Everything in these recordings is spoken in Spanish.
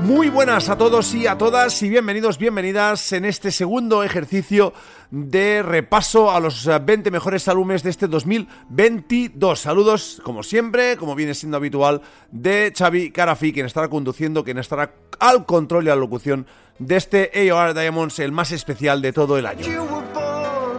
Muy buenas a todos y a todas y bienvenidos, bienvenidas en este segundo ejercicio de repaso a los 20 mejores álbumes de este 2022. Saludos, como siempre, como viene siendo habitual, de Xavi Carafi, quien estará conduciendo, quien estará al control y a la locución de este AOR Diamonds, el más especial de todo el año.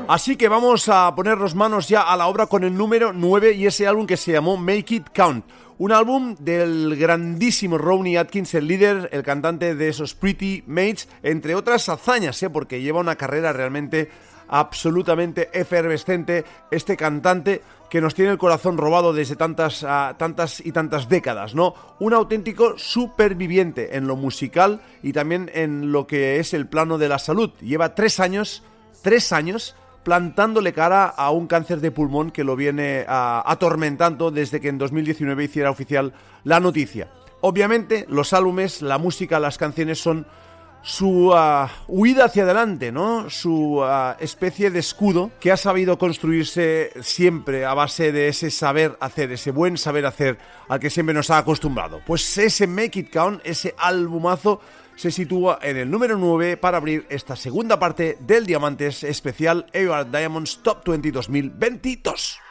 Así que vamos a ponernos manos ya a la obra con el número 9 y ese álbum que se llamó Make It Count. Un álbum del grandísimo Ronnie Atkins, el líder, el cantante de esos Pretty Mates, entre otras hazañas, ¿eh? porque lleva una carrera realmente absolutamente efervescente este cantante que nos tiene el corazón robado desde tantas, uh, tantas y tantas décadas, ¿no? Un auténtico superviviente en lo musical y también en lo que es el plano de la salud. Lleva tres años, tres años plantándole cara a un cáncer de pulmón que lo viene atormentando desde que en 2019 hiciera oficial la noticia. Obviamente, los álbumes, la música, las canciones son su uh, huida hacia adelante, ¿no? Su uh, especie de escudo que ha sabido construirse siempre a base de ese saber hacer, ese buen saber hacer al que siempre nos ha acostumbrado. Pues ese Make It Count, ese albumazo, se sitúa en el número 9 para abrir esta segunda parte del Diamantes especial AOR Diamonds Top 20 2022.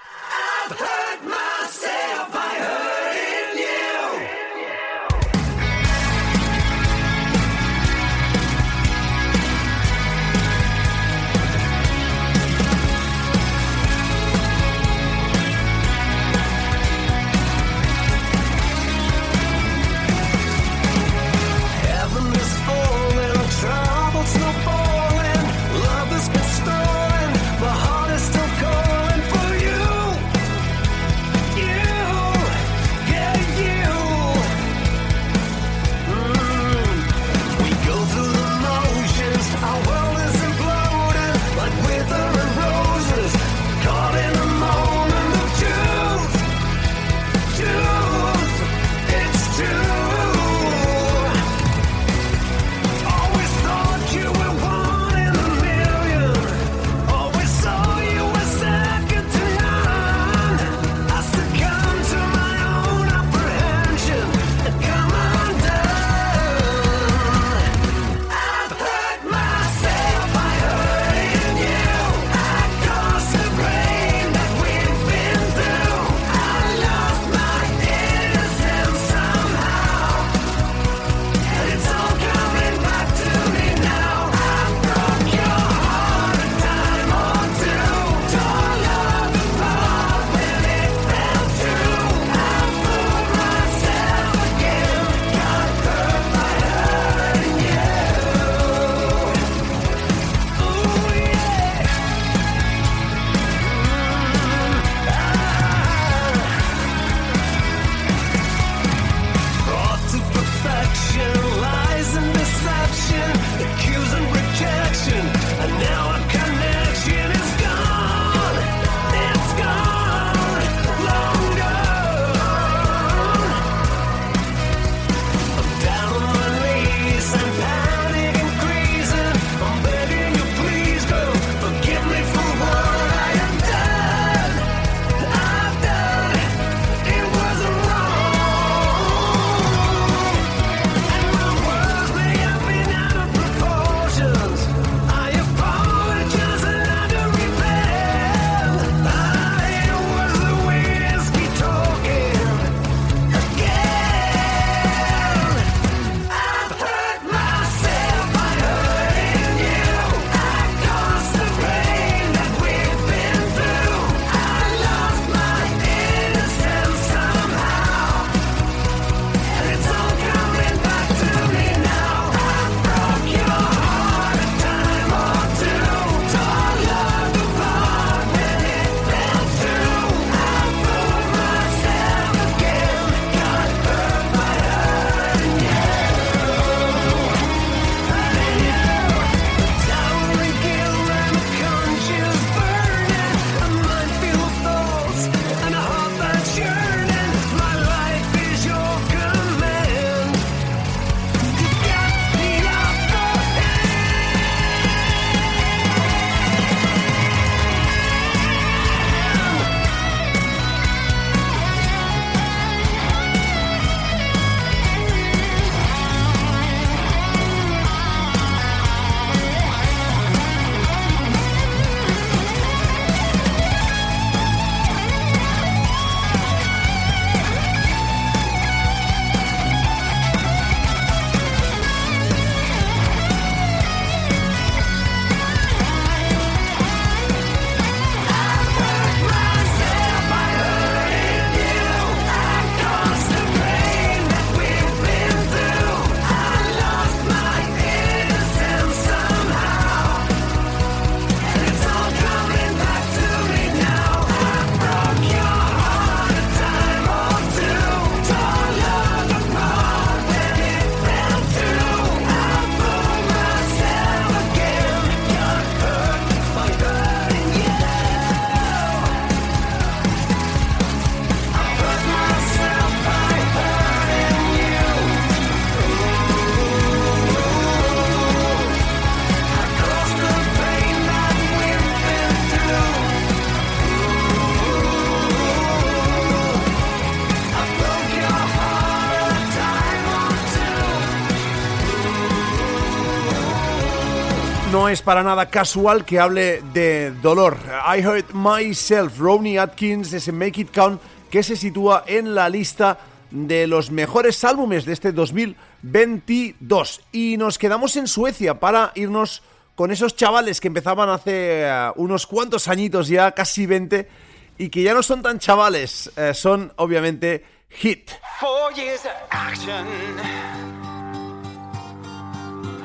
No es para nada casual que hable de dolor. I Hurt Myself, Ronnie Atkins, ese Make It Count, que se sitúa en la lista de los mejores álbumes de este 2022. Y nos quedamos en Suecia para irnos con esos chavales que empezaban hace eh, unos cuantos añitos ya, casi 20, y que ya no son tan chavales, eh, son obviamente Hit.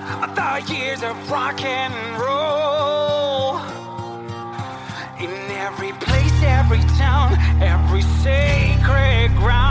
The years of rock and roll. In every place, every town, every sacred ground,